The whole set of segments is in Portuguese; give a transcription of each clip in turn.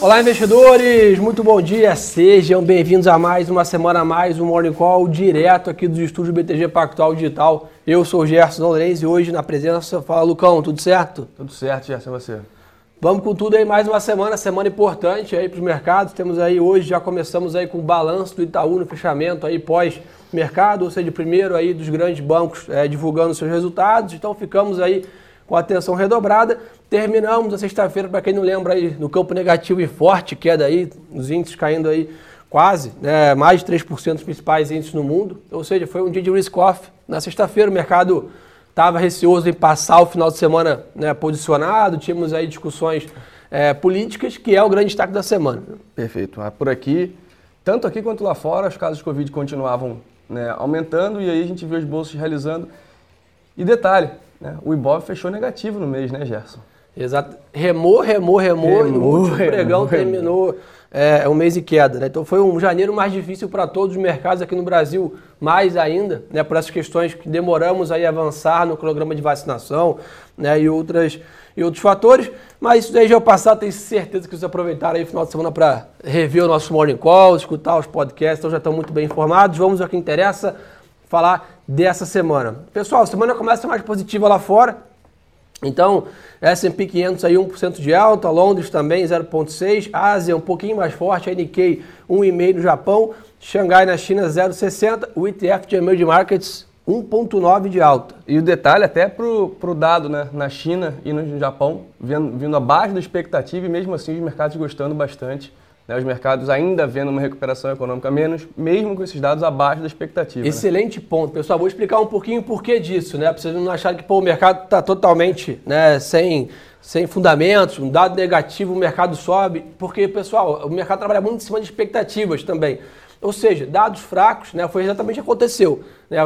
Olá, investidores! Muito bom dia! Sejam bem-vindos a mais uma semana a mais, um Morning Call direto aqui do estúdio BTG Pactual Digital. Eu sou o Gerson Lourenço e hoje na presença, fala Lucão, tudo certo? Tudo certo, Gerson, você? Vamos com tudo aí, mais uma semana, semana importante aí para os mercados. Temos aí hoje, já começamos aí com o balanço do Itaú no fechamento aí pós-mercado, ou seja, primeiro aí dos grandes bancos é, divulgando seus resultados. Então ficamos aí com atenção redobrada. Terminamos a sexta-feira, para quem não lembra aí, no campo negativo e forte, queda aí, os índices caindo aí quase, né, mais de 3% dos principais índices no mundo. Ou seja, foi um dia de risk-off. Na sexta-feira o mercado estava receoso em passar o final de semana né, posicionado, tínhamos aí discussões é, políticas, que é o grande destaque da semana. Perfeito. Ah, por aqui, tanto aqui quanto lá fora, os casos de Covid continuavam né, aumentando e aí a gente viu os bolsos realizando. E detalhe, né? O Ibov fechou negativo no mês, né, Gerson? Exato. Remou, remou, remou, remou e no último remou, pregão remou. terminou é, um mês de queda. Né? Então foi um janeiro mais difícil para todos os mercados aqui no Brasil, mais ainda, né, por essas questões que demoramos aí a avançar no programa de vacinação né, e, outras, e outros fatores. Mas isso daí já é o passado, tenho certeza que vocês aproveitaram aí o final de semana para rever o nosso Morning Call, escutar os podcasts, então já estão muito bem informados. Vamos ao que interessa falar dessa semana. Pessoal, semana começa mais positiva lá fora. Então, S&P 500 aí 1% de alta, Londres também 0.6, Ásia um pouquinho mais forte, a Nikkei 1,5 no Japão, Xangai na China 0,60, o ETF de Emerging Markets 1,9 de alta. E o detalhe até para o dado né, na China e no Japão, vindo, vindo abaixo da expectativa e mesmo assim os mercados gostando bastante né, os mercados ainda vendo uma recuperação econômica menos, mesmo com esses dados abaixo da expectativa. Né? Excelente né? ponto, pessoal. Vou explicar um pouquinho o porquê disso, né? Para vocês não acharem que pô, o mercado está totalmente né, sem, sem fundamentos, um dado negativo, o mercado sobe. Porque, pessoal, o mercado trabalha muito em cima de expectativas também. Ou seja, dados fracos, né, foi exatamente o que aconteceu. Né,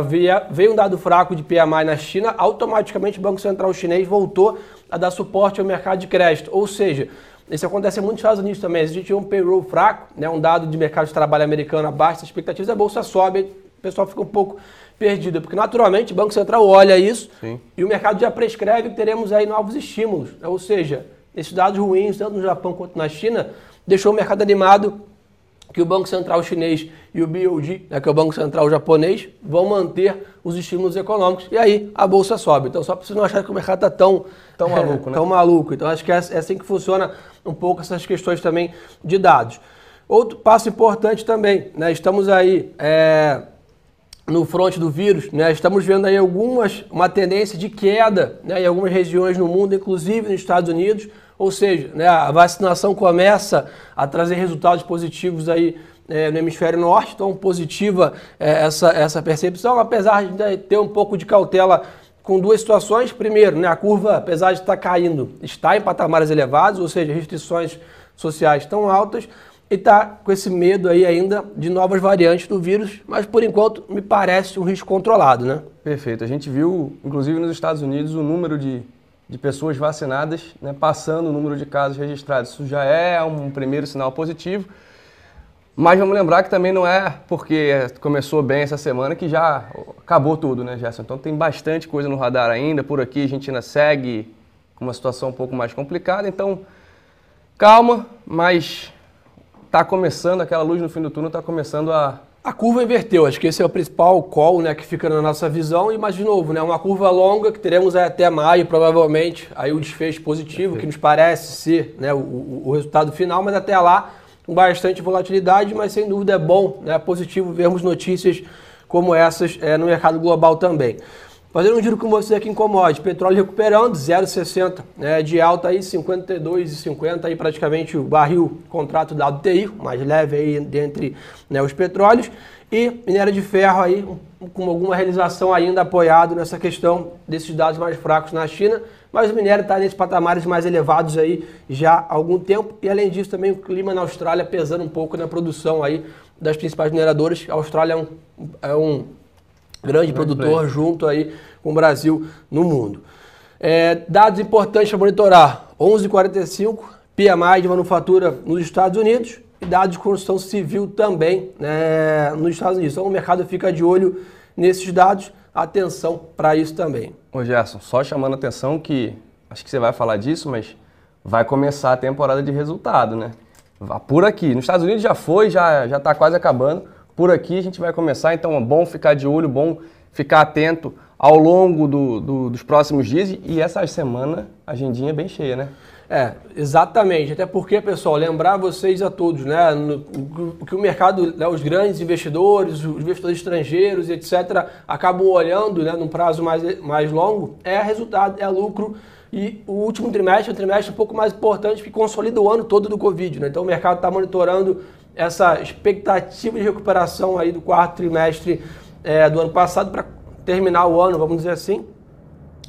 veio um dado fraco de PMI na China, automaticamente o Banco Central chinês voltou a dar suporte ao mercado de crédito. Ou seja, isso acontece muito nos Estados Unidos também. Se a gente tiver um payroll fraco, né, um dado de mercado de trabalho americano abaixo das expectativas, a bolsa sobe, o pessoal fica um pouco perdido. Porque naturalmente o Banco Central olha isso Sim. e o mercado já prescreve que teremos aí novos estímulos. Né? Ou seja, esses dados ruins, tanto no Japão quanto na China, deixou o mercado animado que o Banco Central chinês e o BOD, né, que é o Banco Central japonês, vão manter os estímulos econômicos e aí a bolsa sobe. Então, só para vocês não acharem que o mercado está tão, tão maluco, né? Tão maluco. Então, acho que é, é assim que funciona um pouco essas questões também de dados. Outro passo importante também, né? Estamos aí é, no fronte do vírus, né? Estamos vendo aí algumas, uma tendência de queda né, em algumas regiões no mundo, inclusive nos Estados Unidos. Ou seja, né, a vacinação começa a trazer resultados positivos aí é, no hemisfério norte, então positiva é, essa, essa percepção, apesar de ter um pouco de cautela com duas situações. Primeiro, né, a curva, apesar de estar caindo, está em patamares elevados, ou seja, restrições sociais tão altas, e está com esse medo aí ainda de novas variantes do vírus, mas por enquanto me parece um risco controlado, né? Perfeito. A gente viu, inclusive nos Estados Unidos, o número de, de pessoas vacinadas né, passando o número de casos registrados. Isso já é um primeiro sinal positivo. Mas vamos lembrar que também não é porque começou bem essa semana que já acabou tudo, né, Gerson? Então tem bastante coisa no radar ainda. Por aqui a gente ainda segue com uma situação um pouco mais complicada. Então, calma, mas está começando, aquela luz no fim do túnel está começando a. A curva inverteu, acho que esse é o principal call né, que fica na nossa visão. E, mas, de novo, né, uma curva longa que teremos até maio, provavelmente, aí o desfecho positivo, Perfeito. que nos parece ser né, o, o resultado final, mas até lá bastante volatilidade, mas sem dúvida é bom, né, positivo vermos notícias como essas é, no mercado global também. Fazendo um giro com vocês aqui commodities, petróleo recuperando 0,60 né, de alta aí, 52,50 aí praticamente o barril contrato da WTI, mais leve aí dentre né, os petróleos. E minério de ferro aí com alguma realização ainda apoiado nessa questão desses dados mais fracos na China, mas o minério está nesses patamares mais elevados aí já há algum tempo. E além disso também o clima na Austrália pesando um pouco na produção aí das principais mineradoras. A Austrália é um, é um grande produtor junto aí com o Brasil no mundo. É, dados importantes para monitorar: 11,45 PMI de manufatura nos Estados Unidos e dados de construção civil também né, nos Estados Unidos. Então o mercado fica de olho nesses dados, atenção para isso também. Ô Gerson, só chamando a atenção que, acho que você vai falar disso, mas vai começar a temporada de resultado, né? Por aqui. Nos Estados Unidos já foi, já já está quase acabando. Por aqui a gente vai começar, então é bom ficar de olho, bom ficar atento ao longo do, do, dos próximos dias. E essa semana a agendinha é bem cheia, né? É, exatamente. Até porque, pessoal, lembrar vocês a todos, né, no, que o mercado, né, os grandes investidores, os investidores estrangeiros, etc., acabam olhando, né, num prazo mais, mais longo, é resultado, é lucro. E o último trimestre é um trimestre um pouco mais importante que consolida o ano todo do Covid. Né? Então o mercado está monitorando essa expectativa de recuperação aí do quarto trimestre é, do ano passado para terminar o ano, vamos dizer assim.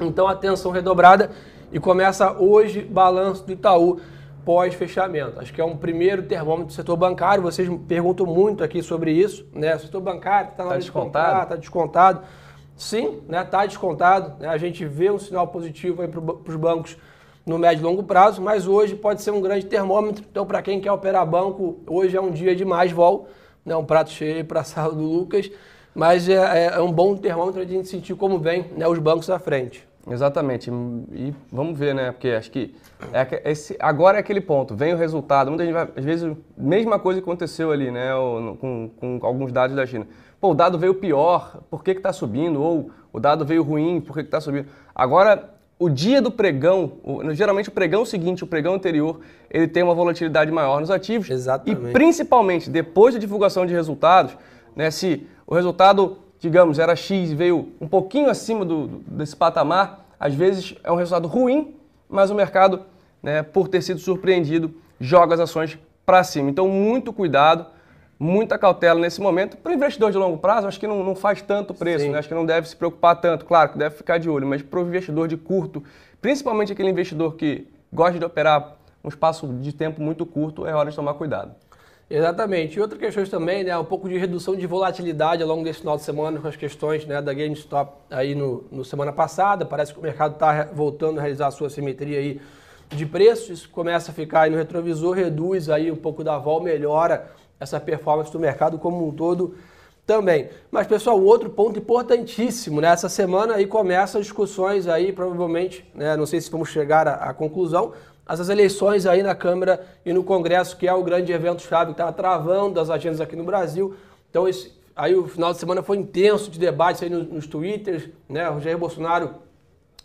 Então atenção redobrada e começa hoje balanço do Itaú pós-fechamento. Acho que é um primeiro termômetro do setor bancário. Vocês me perguntam muito aqui sobre isso. Né? O setor bancário está na tá descontado. Está descontado. Sim, está né? Tá descontado. Né? A gente vê um sinal positivo para os bancos no médio e longo prazo, mas hoje pode ser um grande termômetro. Então, para quem quer operar banco, hoje é um dia de mais vol, né? um prato cheio para a sala do Lucas, mas é, é, é um bom termômetro a gente sentir como vem né, os bancos à frente. Exatamente. E vamos ver, né? Porque acho que é, esse, agora é aquele ponto. Vem o resultado. Muita gente vai, às vezes, mesma coisa aconteceu ali, né? Com, com alguns dados da China. Pô, o dado veio pior, por que está subindo? Ou o dado veio ruim, por que está subindo? Agora, o dia do pregão, o, geralmente o pregão seguinte, o pregão anterior, ele tem uma volatilidade maior nos ativos. Exatamente. E principalmente depois da divulgação de resultados, né? Se o resultado digamos, era X e veio um pouquinho acima do, desse patamar, às vezes é um resultado ruim, mas o mercado, né, por ter sido surpreendido, joga as ações para cima. Então, muito cuidado, muita cautela nesse momento. Para o investidor de longo prazo, acho que não, não faz tanto preço, né? acho que não deve se preocupar tanto. Claro que deve ficar de olho, mas para o investidor de curto, principalmente aquele investidor que gosta de operar um espaço de tempo muito curto, é hora de tomar cuidado. Exatamente. E outra questão também, né, um pouco de redução de volatilidade ao longo desse final de semana com as questões né, da GameStop aí no, no semana passada. Parece que o mercado está voltando a realizar a sua simetria aí de preços. Isso começa a ficar aí no retrovisor, reduz aí um pouco da vol, melhora essa performance do mercado como um todo também. Mas, pessoal, outro ponto importantíssimo, né? Essa semana aí as discussões aí, provavelmente, né? Não sei se vamos chegar à, à conclusão, as eleições aí na Câmara e no Congresso, que é o grande evento-chave que está travando as agendas aqui no Brasil. Então, esse, aí o final de semana foi intenso de debates aí nos, nos twitters, né? O Jair Bolsonaro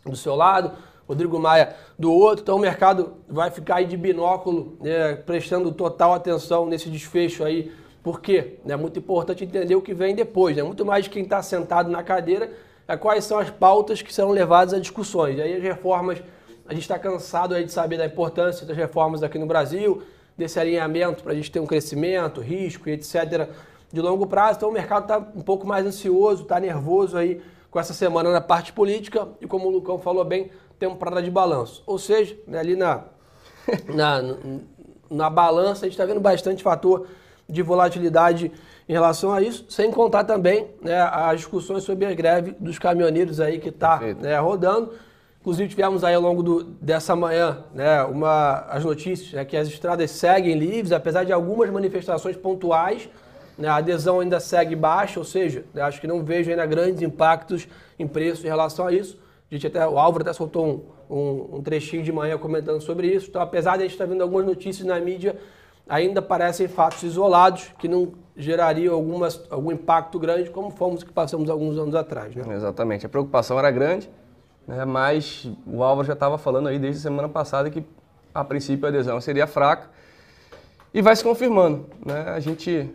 do seu lado, Rodrigo Maia do outro. Então, o mercado vai ficar aí de binóculo, né? prestando total atenção nesse desfecho aí. Por quê? É muito importante entender o que vem depois, né? Muito mais quem está sentado na cadeira, é quais são as pautas que serão levadas a discussões. E aí as reformas a gente está cansado aí de saber da importância das reformas aqui no Brasil, desse alinhamento para a gente ter um crescimento, risco e etc. de longo prazo. Então o mercado está um pouco mais ansioso, está nervoso aí com essa semana na parte política e como o Lucão falou bem, temporada de balanço. Ou seja, né, ali na, na, na balança a gente está vendo bastante fator de volatilidade em relação a isso, sem contar também né, as discussões sobre a greve dos caminhoneiros aí que está né, rodando. Inclusive tivemos aí ao longo do, dessa manhã né, uma, as notícias né, que as estradas seguem livres, apesar de algumas manifestações pontuais, né, a adesão ainda segue baixa, ou seja, né, acho que não vejo ainda grandes impactos em preço em relação a isso. Gente até, o Álvaro até soltou um, um, um trechinho de manhã comentando sobre isso. Então, apesar de a gente estar vendo algumas notícias na mídia, ainda parecem fatos isolados que não gerariam algumas, algum impacto grande, como fomos que passamos alguns anos atrás. Né? Exatamente. A preocupação era grande né? mas o Álvaro já estava falando aí desde a semana passada que a princípio a adesão seria fraca e vai se confirmando. Né? A gente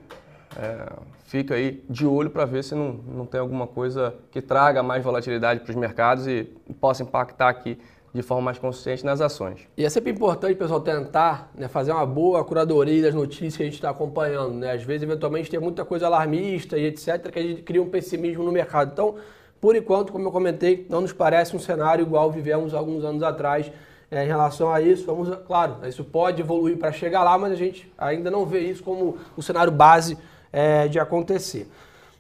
é, fica aí de olho para ver se não, não tem alguma coisa que traga mais volatilidade para os mercados e possa impactar aqui de forma mais consistente nas ações. E é sempre importante, pessoal, tentar né, fazer uma boa curadoria das notícias que a gente está acompanhando. Né? Às vezes, eventualmente, tem muita coisa alarmista e etc., que a gente cria um pessimismo no mercado. Então, por enquanto, como eu comentei, não nos parece um cenário igual vivemos alguns anos atrás é, em relação a isso. Vamos, claro, isso pode evoluir para chegar lá, mas a gente ainda não vê isso como o cenário base é, de acontecer.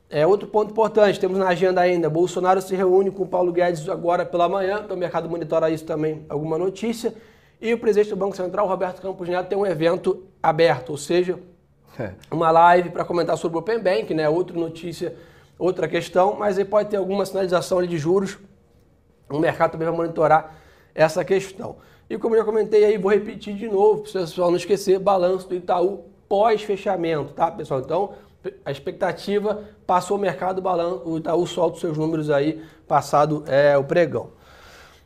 É, outro ponto importante, temos na agenda ainda, Bolsonaro se reúne com Paulo Guedes agora pela manhã, então o mercado monitora isso também, alguma notícia. E o presidente do Banco Central, Roberto Campos Neto, tem um evento aberto, ou seja, é. uma live para comentar sobre o Open Bank, né? Outra notícia outra questão, mas aí pode ter alguma sinalização ali de juros. O mercado também vai monitorar essa questão. E como eu já comentei aí, vou repetir de novo, para o pessoal não esquecer, balanço do Itaú pós-fechamento, tá, pessoal? Então, a expectativa passou o mercado, balanço, o Itaú solta os seus números aí, passado é, o pregão.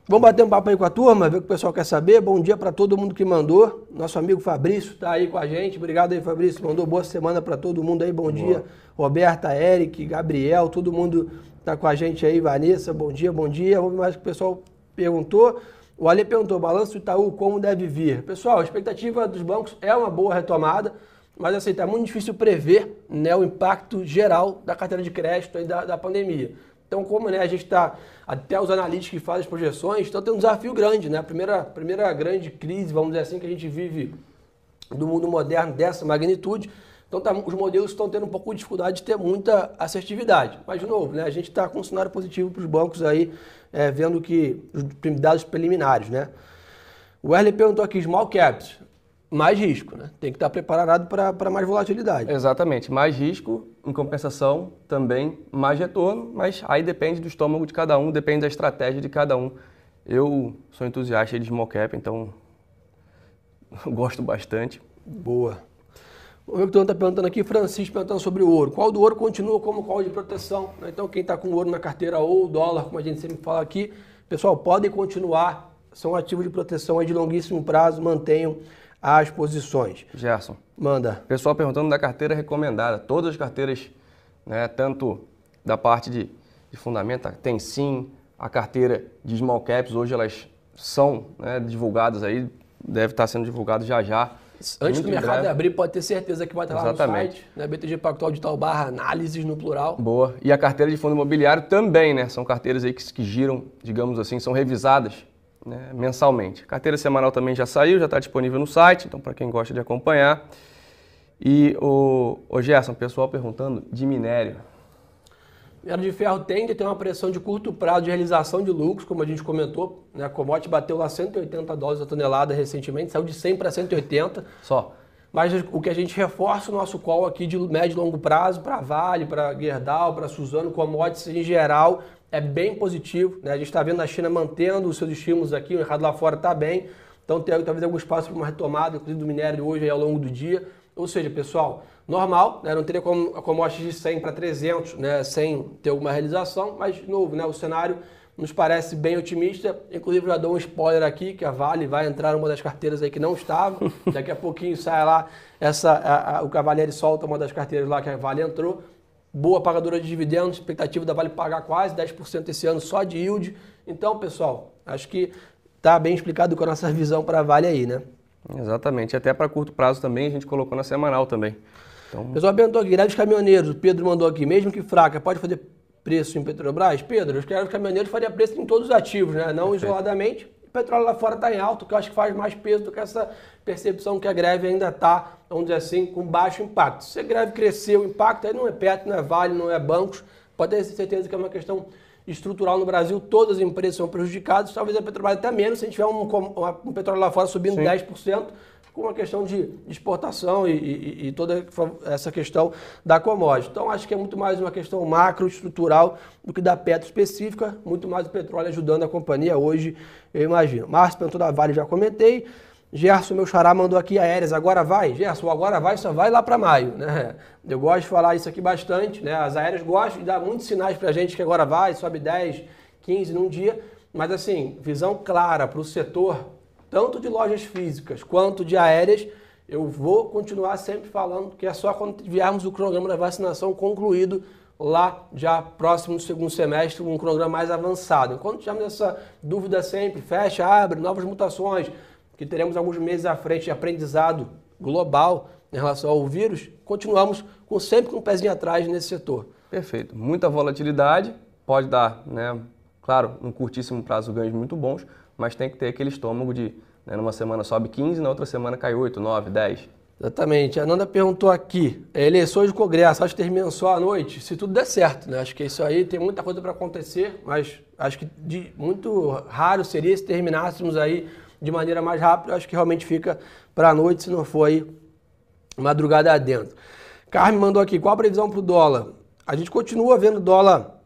Vamos bater um papo aí com a turma, ver o que o pessoal quer saber. Bom dia para todo mundo que mandou. Nosso amigo Fabrício está aí com a gente. Obrigado aí, Fabrício. Mandou boa semana para todo mundo aí. Bom boa. dia. Roberta, Eric, Gabriel, todo mundo está com a gente aí. Vanessa, bom dia, bom dia. Vamos ver mais o que o pessoal perguntou. O Ale perguntou, balanço do Itaú, como deve vir? Pessoal, a expectativa dos bancos é uma boa retomada, mas assim, está muito difícil prever né, o impacto geral da carteira de crédito da, da pandemia. Então, como né, a gente está, até os analistas que fazem as projeções, então tem um desafio grande, né? A primeira, primeira grande crise, vamos dizer assim, que a gente vive do mundo moderno dessa magnitude. Então, tá, os modelos estão tendo um pouco de dificuldade de ter muita assertividade. Mas, de novo, né, a gente está com um cenário positivo para os bancos aí, é, vendo que os dados preliminares, né? O Erle perguntou aqui, small caps mais risco, né? Tem que estar preparado para mais volatilidade. Exatamente, mais risco, em compensação também mais retorno, mas aí depende do estômago de cada um, depende da estratégia de cada um. Eu sou entusiasta de small cap, então gosto bastante. Boa. O Victor está perguntando aqui, Francisco perguntando sobre o ouro. Qual do ouro continua como qual de proteção? Então, quem está com ouro na carteira ou dólar, como a gente sempre fala aqui, pessoal, podem continuar, são ativos de proteção de longuíssimo prazo, mantenham as posições. Gerson. Manda. Pessoal perguntando da carteira recomendada. Todas as carteiras, né, tanto da parte de, de fundamento, tem sim, a carteira de small caps, hoje elas são né, divulgadas aí, deve estar sendo divulgado já já. Antes do mercado breve. abrir, pode ter certeza que vai estar Exatamente. lá no site, né? BTG Pactual Digital barra análises no plural. Boa. E a carteira de fundo imobiliário também, né? São carteiras aí que, que giram, digamos assim, são revisadas né, mensalmente. A carteira semanal também já saiu, já está disponível no site, então para quem gosta de acompanhar. E o, o Gerson, pessoal perguntando de minério. Minério de ferro tende a ter uma pressão de curto prazo de realização de lucros, como a gente comentou. Né? A commodity bateu lá 180 dólares a tonelada recentemente, saiu de 100 para 180. Só. Mas o que a gente reforça o nosso call aqui de médio e longo prazo para Vale, para Gerdau, para Suzano, commodities em geral, é bem positivo. Né? A gente está vendo a China mantendo os seus estímulos aqui, o mercado lá fora está bem. Então tem talvez algum espaço para uma retomada, inclusive do minério hoje aí, ao longo do dia. Ou seja, pessoal, normal, né? não teria como a commodity de 100 para 300 né? sem ter alguma realização, mas de novo, né? o cenário nos parece bem otimista. Inclusive, já dou um spoiler aqui, que a Vale vai entrar numa das carteiras aí que não estava. Daqui a pouquinho sai lá, essa, a, a, o Cavalieri solta uma das carteiras lá que a Vale entrou boa pagadora de dividendos, expectativa da Vale pagar quase 10% esse ano só de yield. Então, pessoal, acho que está bem explicado com a nossa visão para a Vale aí, né? Exatamente, até para curto prazo também a gente colocou na semanal também. Então... Pessoal perguntou aqui, greve caminhoneiros, o Pedro mandou aqui, mesmo que fraca, pode fazer preço em Petrobras? Pedro, os caminhoneiros faria preço em todos os ativos, né? Não Perfeito. isoladamente, petróleo lá fora está em alto, que eu acho que faz mais peso do que essa percepção que a greve ainda está, vamos dizer assim, com baixo impacto. Se a greve crescer, o impacto aí não é perto, não é Vale, não é bancos, pode ter certeza que é uma questão estrutural no Brasil, todas as empresas são prejudicadas, talvez a Petrobras até menos, se a gente tiver um, um petróleo lá fora subindo Sim. 10%, com uma questão de exportação e, e, e, toda essa questão da commodity. Então, acho que é muito mais uma questão macro, estrutural, do que da Petro específica, muito mais o petróleo ajudando a companhia hoje, eu imagino. Márcio perguntou da Vale, já comentei. Gerson, meu xará, mandou aqui aéreas, agora vai? Gerson, agora vai, só vai lá para maio, né? Eu gosto de falar isso aqui bastante, né? As aéreas gostam de dar muitos sinais para a gente que agora vai, sobe 10, 15 num dia, mas assim, visão clara para o setor tanto de lojas físicas quanto de aéreas, eu vou continuar sempre falando que é só quando tivermos o cronograma da vacinação concluído lá já próximo do segundo semestre, um cronograma mais avançado. Enquanto tivermos essa dúvida sempre, fecha, abre, novas mutações, que teremos alguns meses à frente de aprendizado global em relação ao vírus, continuamos com, sempre com um pezinho atrás nesse setor. Perfeito. Muita volatilidade, pode dar, né, claro, um curtíssimo prazo ganhos muito bons, mas tem que ter aquele estômago de, né, numa semana sobe 15, na outra semana cai 8, 9, 10. Exatamente. A Nanda perguntou aqui, é, eleições do Congresso, acho que terminam só à noite, se tudo der certo, né? Acho que isso aí tem muita coisa para acontecer, mas acho que de, muito raro seria se terminássemos aí de maneira mais rápida, acho que realmente fica para a noite, se não for aí madrugada adentro. Carmen mandou aqui, qual a previsão para o dólar? A gente continua vendo dólar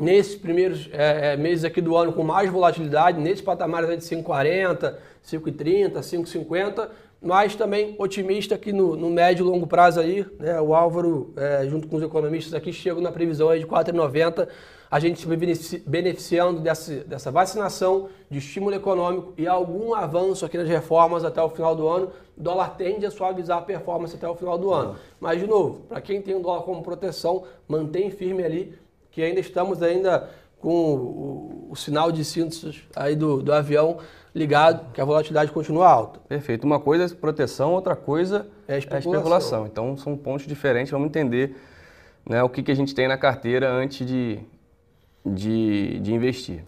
nesses primeiros é, é, meses aqui do ano com mais volatilidade, nesses patamares de 5,40, 5,30, 5,50, mas também otimista que no, no, médio e longo prazo aí, né, o Álvaro, é, junto com os economistas aqui, chegam na previsão aí de 4,90, a gente se beneficiando dessa, dessa vacinação, de estímulo econômico e algum avanço aqui nas reformas até o final do ano, o dólar tende a suavizar a performance até o final do ano. Mas, de novo, para quem tem o dólar como proteção, mantém firme ali, que ainda estamos ainda com o, o, sinal de síntese aí do, do avião ligado, que a volatilidade continua alta. Perfeito. Uma coisa é proteção, outra coisa é especulação. É especulação. Então são pontos diferentes, vamos entender né, o que, que a gente tem na carteira antes de, de, de investir.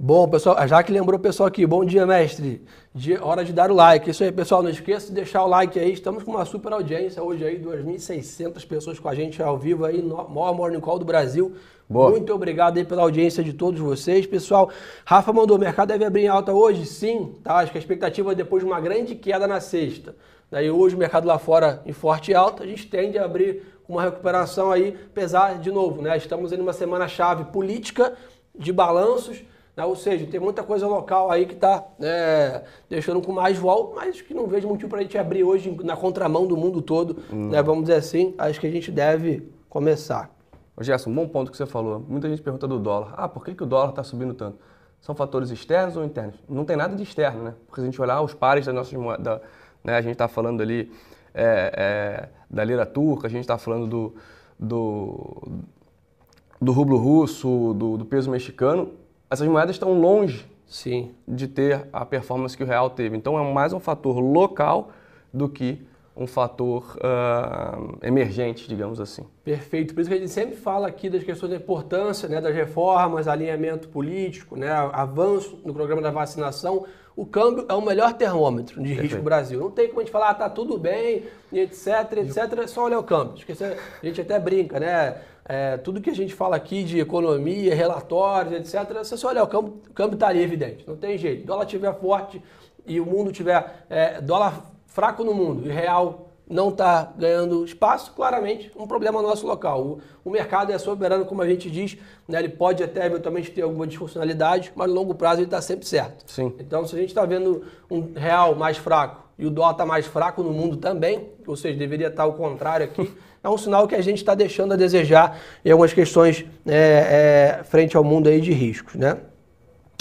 Bom, pessoal, já que lembrou o pessoal aqui, bom dia, mestre. Dia, hora de dar o like. Isso aí, pessoal, não esqueça de deixar o like aí. Estamos com uma super audiência hoje aí, 2.600 pessoas com a gente ao vivo aí, no maior Morning Call do Brasil. Boa. Muito obrigado aí pela audiência de todos vocês. Pessoal, Rafa mandou, o mercado deve abrir em alta hoje? Sim, tá? Acho que a expectativa é depois de uma grande queda na sexta. Daí hoje o mercado lá fora em forte alta, a gente tende a abrir uma recuperação aí, apesar, de novo, né? Estamos em uma semana-chave política de balanços? Ou seja, tem muita coisa local aí que está é, deixando com mais vol, mas que não vejo motivo para a gente abrir hoje na contramão do mundo todo, hum. né? Vamos dizer assim, acho que a gente deve começar. Ô Gerson, um bom ponto que você falou. Muita gente pergunta do dólar. Ah, por que, que o dólar está subindo tanto? São fatores externos ou internos? Não tem nada de externo, né? Porque se a gente olhar os pares das nossas moedas, né, a gente está falando ali é, é, da lira turca, a gente está falando do, do, do rublo russo, do, do, peso mexicano. Essas moedas estão longe Sim. de ter a performance que o real teve. Então é mais um fator local do que um fator uh, emergente, digamos assim. Perfeito. Por isso que a gente sempre fala aqui das questões da importância né, das reformas, alinhamento político, né, avanço no programa da vacinação. O câmbio é o melhor termômetro de risco Brasil. Não tem como a gente falar, ah, tá tudo bem, etc, etc, é só olhar o câmbio. A gente até brinca, né? É, tudo que a gente fala aqui de economia, relatórios, etc, você só olhar o câmbio, o câmbio está ali evidente. Não tem jeito. O dólar estiver forte e o mundo tiver é, dólar fraco no mundo e real não está ganhando espaço, claramente um problema nosso local. O, o, mercado é soberano, como a gente diz, né? ele pode até eventualmente ter alguma disfuncionalidade, mas no longo prazo ele está sempre certo. Sim. Então, se a gente está vendo um real mais fraco e o dólar está mais fraco no mundo também, ou seja, deveria estar tá o contrário aqui, é um sinal que a gente está deixando a desejar em algumas questões é, é, frente ao mundo aí de riscos. Né?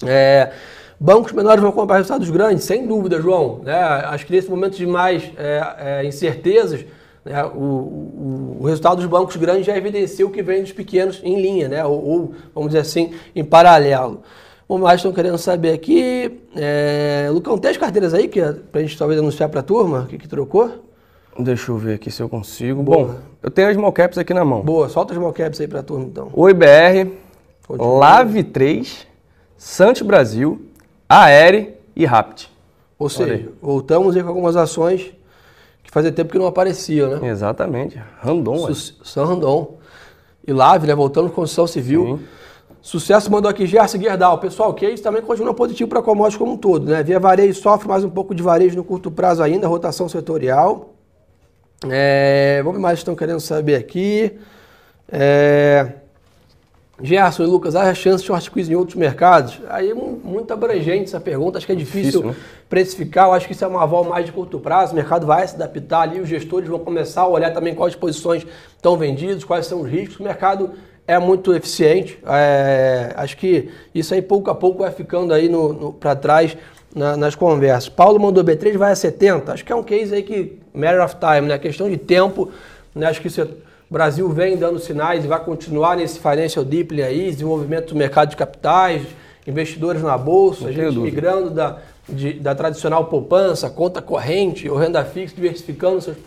É, Bancos menores vão comprar resultados grandes, sem dúvida, João. Né? Acho que nesse momento de mais é, é, incertezas, né? o, o, o, resultado dos bancos grandes já evidencia o que vem dos pequenos em linha, né? ou, ou vamos dizer assim, em paralelo. O mais estão querendo saber aqui. É... Lucão, tem as carteiras aí que é para a gente talvez anunciar para a turma? O que, que trocou? Deixa eu ver aqui se eu consigo. Boa. Bom, eu tenho as small caps aqui na mão. Boa, solta as small caps aí para a turma então. Oi BR, Lave 3, Sante Brasil, Aere e Rapt. Ou seja, voltamos aí com algumas ações que fazia tempo que não apareciam, né? Exatamente. Randon, Su São Randon. E Lave, né? Voltando com construção civil. Sim. Sucesso mandou aqui Gerson Guerdal. Pessoal, que isso também continua positivo para a commodity como um todo, né? Via varejo sofre mais um pouco de varejo no curto prazo ainda, rotação setorial. É, vamos mais estão querendo saber aqui. É, Gerson e Lucas, há chance de short squeeze em outros mercados? Aí é muito abrangente essa pergunta, acho que é difícil, difícil né? precificar, eu acho que isso é uma aval mais de curto prazo, o mercado vai se adaptar ali, os gestores vão começar a olhar também quais posições estão vendidas, quais são os riscos, o mercado é muito eficiente, é, acho que isso aí pouco a pouco vai ficando aí no, no para trás na, nas conversas. Paulo mandou B3, vai a 70, acho que é um case aí que, matter of time, né, questão de tempo, né, acho que isso é o Brasil vem dando sinais e vai continuar nesse financial deeply aí, desenvolvimento do mercado de capitais, investidores na bolsa, Não a gente migrando da, de, da tradicional poupança, conta corrente ou renda fixa, diversificando seus,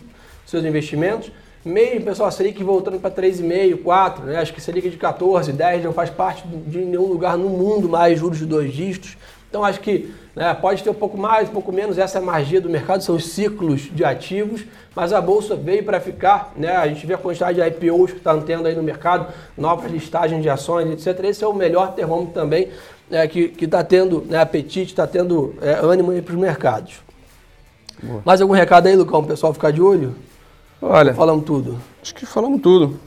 seus investimentos. Meio, pessoal, a Selic voltando para 3,5, 4, né? acho que Selic de 14, 10 não faz parte de nenhum lugar no mundo mais juros de dois dígitos. Então acho que né, pode ter um pouco mais, um pouco menos, essa é a magia do mercado, são os ciclos de ativos, mas a Bolsa veio para ficar, né? a gente vê a quantidade de IPOs que está tendo aí no mercado, novas listagens de ações, etc. Esse é o melhor termômetro também né, que está tendo né, apetite, está tendo é, ânimo para os mercados. Boa. Mais algum recado aí, Lucão, o pessoal ficar de olho? Olha, falamos tudo. Acho que falamos tudo.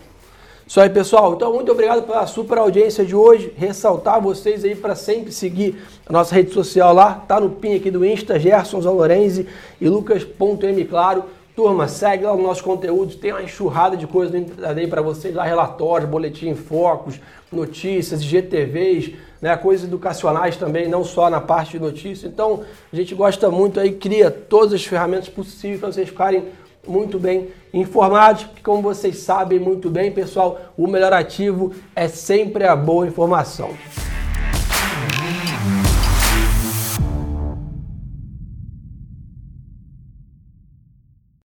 Isso aí, pessoal. Então, muito obrigado pela super audiência de hoje. Ressaltar vocês aí para sempre seguir a nossa rede social lá. Tá no pin aqui do Insta, Gerson Zalorenzi e Lucas.m Claro. Turma, segue lá o nosso conteúdo, tem uma enxurrada de coisas aí para vocês lá, relatórios, boletim, focos, notícias, GTVs, né, coisas educacionais também, não só na parte de notícias. Então, a gente gosta muito aí, cria todas as ferramentas possíveis para vocês ficarem muito bem informados, porque como vocês sabem muito bem, pessoal, o melhor ativo é sempre a boa informação.